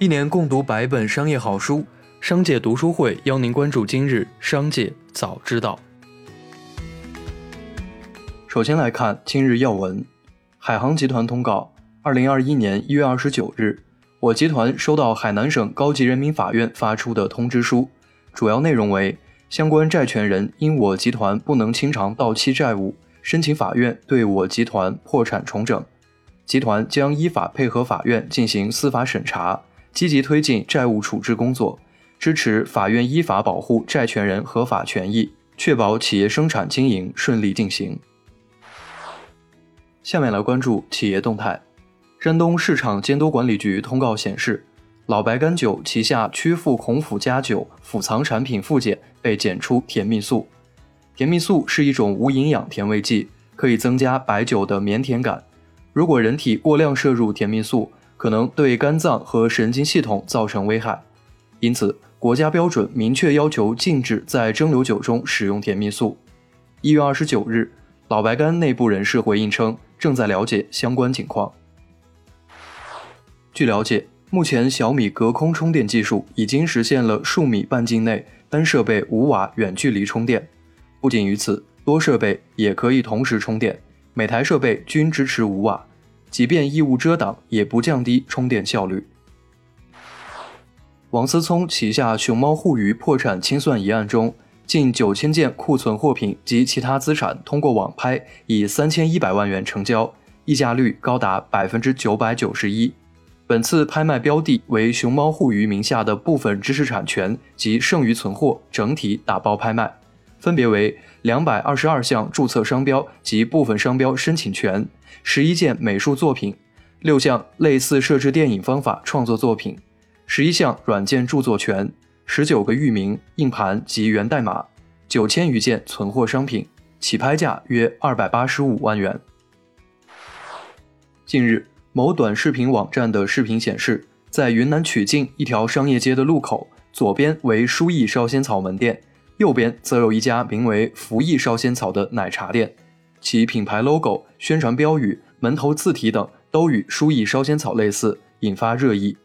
一年共读百本商业好书，商界读书会邀您关注今日商界早知道。首先来看今日要闻：海航集团通告，二零二一年一月二十九日，我集团收到海南省高级人民法院发出的通知书，主要内容为相关债权人因我集团不能清偿到期债务，申请法院对我集团破产重整。集团将依法配合法院进行司法审查，积极推进债务处置工作，支持法院依法保护债权人合法权益，确保企业生产经营顺利进行。下面来关注企业动态。山东市场监督管理局通告显示，老白干酒旗下曲阜孔府家酒府藏产品复检被检出甜蜜素。甜蜜素是一种无营养甜味剂，可以增加白酒的绵甜感。如果人体过量摄入甜蜜素，可能对肝脏和神经系统造成危害。因此，国家标准明确要求禁止在蒸馏酒中使用甜蜜素。一月二十九日，老白干内部人士回应称，正在了解相关情况。据了解，目前小米隔空充电技术已经实现了数米半径内单设备五瓦远距离充电。不仅于此，多设备也可以同时充电。每台设备均支持五瓦，即便异物遮挡，也不降低充电效率。王思聪旗下熊猫互娱破产清算一案中，近九千件库存货品及其他资产通过网拍，以三千一百万元成交，溢价率高达百分之九百九十一。本次拍卖标的为熊猫互娱名下的部分知识产权及剩余存货，整体打包拍卖。分别为两百二十二项注册商标及部分商标申请权，十一件美术作品，六项类似设置电影方法创作作品，十一项软件著作权，十九个域名、硬盘及源代码，九千余件存货商品，起拍价约二百八十五万元。近日，某短视频网站的视频显示，在云南曲靖一条商业街的路口，左边为书艺烧仙草门店。右边则有一家名为“福益烧仙草”的奶茶店，其品牌 logo、宣传标语、门头字体等都与“舒益烧仙草”类似，引发热议。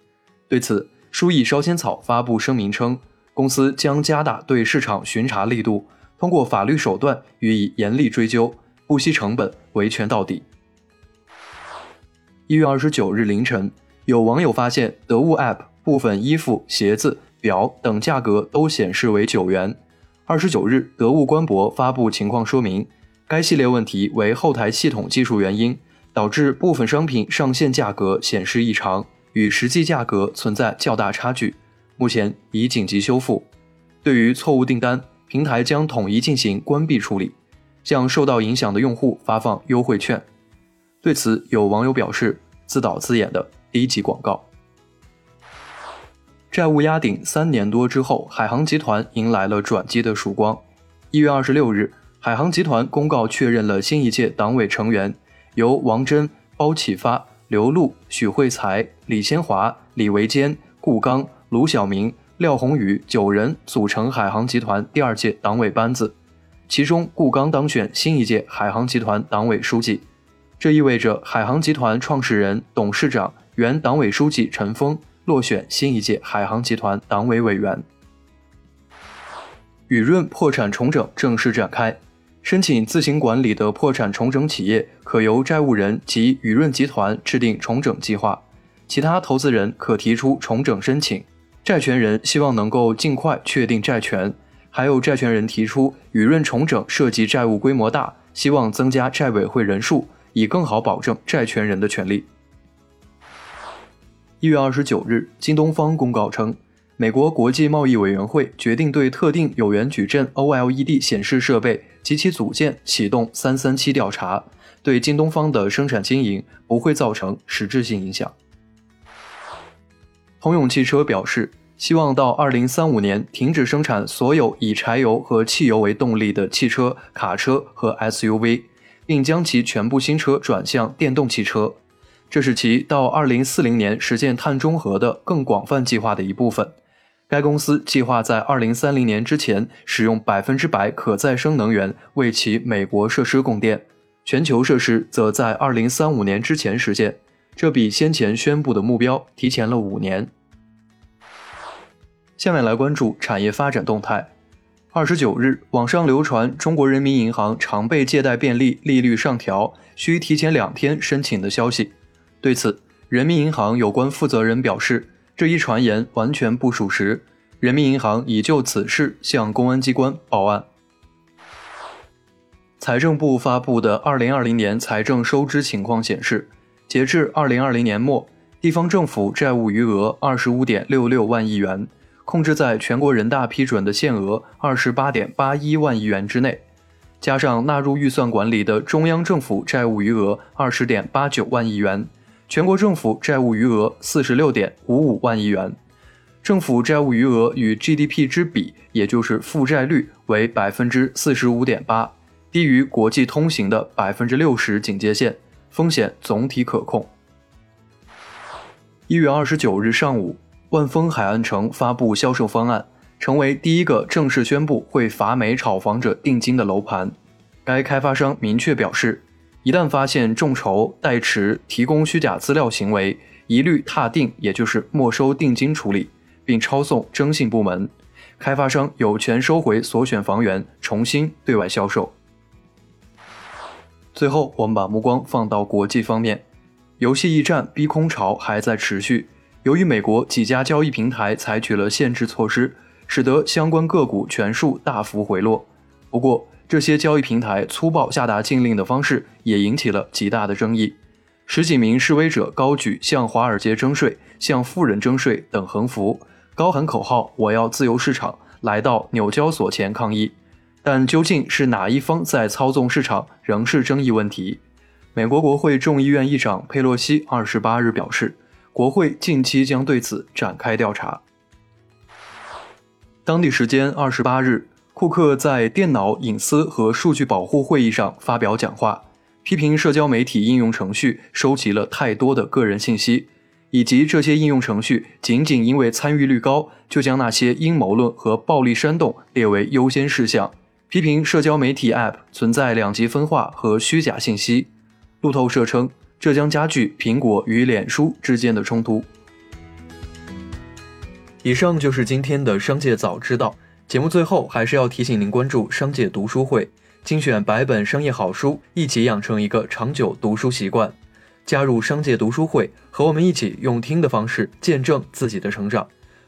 对此，舒益烧仙草发布声明称，公司将加大对市场巡查力度，通过法律手段予以严厉追究，不惜成本维权到底。一月二十九日凌晨，有网友发现得物 App 部分衣服、鞋子、表等价格都显示为九元。二十九日，得物官博发布情况说明，该系列问题为后台系统技术原因，导致部分商品上线价格显示异常，与实际价格存在较大差距，目前已紧急修复。对于错误订单，平台将统一进行关闭处理，向受到影响的用户发放优惠券。对此，有网友表示，自导自演的低级广告。债务压顶三年多之后，海航集团迎来了转机的曙光。一月二十六日，海航集团公告确认了新一届党委成员，由王真、包启发、刘璐、许慧才、李先华、李维坚、顾刚、卢晓明、廖宏宇九人组成海航集团第二届党委班子，其中顾刚当选新一届海航集团党委书记。这意味着海航集团创始人、董事长、原党委书记陈峰。落选新一届海航集团党委委员。雨润破产重整正式展开，申请自行管理的破产重整企业可由债务人及雨润集团制定重整计划，其他投资人可提出重整申请。债权人希望能够尽快确定债权，还有债权人提出雨润重整涉及债务规模大，希望增加债委会人数，以更好保证债权人的权利。一月二十九日，京东方公告称，美国国际贸易委员会决定对特定有源矩阵 OLED 显示设备及其组件启动“三三七”调查，对京东方的生产经营不会造成实质性影响。通用汽车表示，希望到二零三五年停止生产所有以柴油和汽油为动力的汽车、卡车和 SUV，并将其全部新车转向电动汽车。这是其到二零四零年实现碳中和的更广泛计划的一部分。该公司计划在二零三零年之前使用百分之百可再生能源为其美国设施供电，全球设施则在二零三五年之前实现。这比先前宣布的目标提前了五年。下面来关注产业发展动态。二十九日，网上流传中国人民银行常备借贷便利利率上调，需提前两天申请的消息。对此，人民银行有关负责人表示，这一传言完全不属实。人民银行已就此事向公安机关报案。财政部发布的二零二零年财政收支情况显示，截至二零二零年末，地方政府债务余额二十五点六六万亿元。控制在全国人大批准的限额二十八点八一万亿元之内，加上纳入预算管理的中央政府债务余额二十点八九万亿元，全国政府债务余额四十六点五五万亿元，政府债务余额与 GDP 之比，也就是负债率为百分之四十五点八，低于国际通行的百分之六十警戒线，风险总体可控。一月二十九日上午。万丰海岸城发布销售方案，成为第一个正式宣布会罚没炒房者定金的楼盘。该开发商明确表示，一旦发现众筹、代持、提供虚假资料行为，一律踏定，也就是没收定金处理，并抄送征信部门。开发商有权收回所选房源，重新对外销售。最后，我们把目光放到国际方面，游戏驿站逼空潮还在持续。由于美国几家交易平台采取了限制措施，使得相关个股全数大幅回落。不过，这些交易平台粗暴下达禁令的方式也引起了极大的争议。十几名示威者高举“向华尔街征税”“向富人征税”等横幅，高喊口号“我要自由市场”，来到纽交所前抗议。但究竟是哪一方在操纵市场，仍是争议问题。美国国会众议院议长佩洛西二十八日表示。国会近期将对此展开调查。当地时间二十八日，库克在电脑隐私和数据保护会议上发表讲话，批评社交媒体应用程序收集了太多的个人信息，以及这些应用程序仅仅因为参与率高，就将那些阴谋论和暴力煽动列为优先事项，批评社交媒体 App 存在两极分化和虚假信息。路透社称。这将加剧苹果与脸书之间的冲突。以上就是今天的商界早知道节目。最后还是要提醒您关注商界读书会，精选百本商业好书，一起养成一个长久读书习惯。加入商界读书会，和我们一起用听的方式见证自己的成长。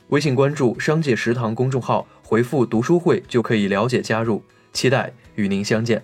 微信关注“商界食堂”公众号，回复“读书会”就可以了解加入。期待与您相见。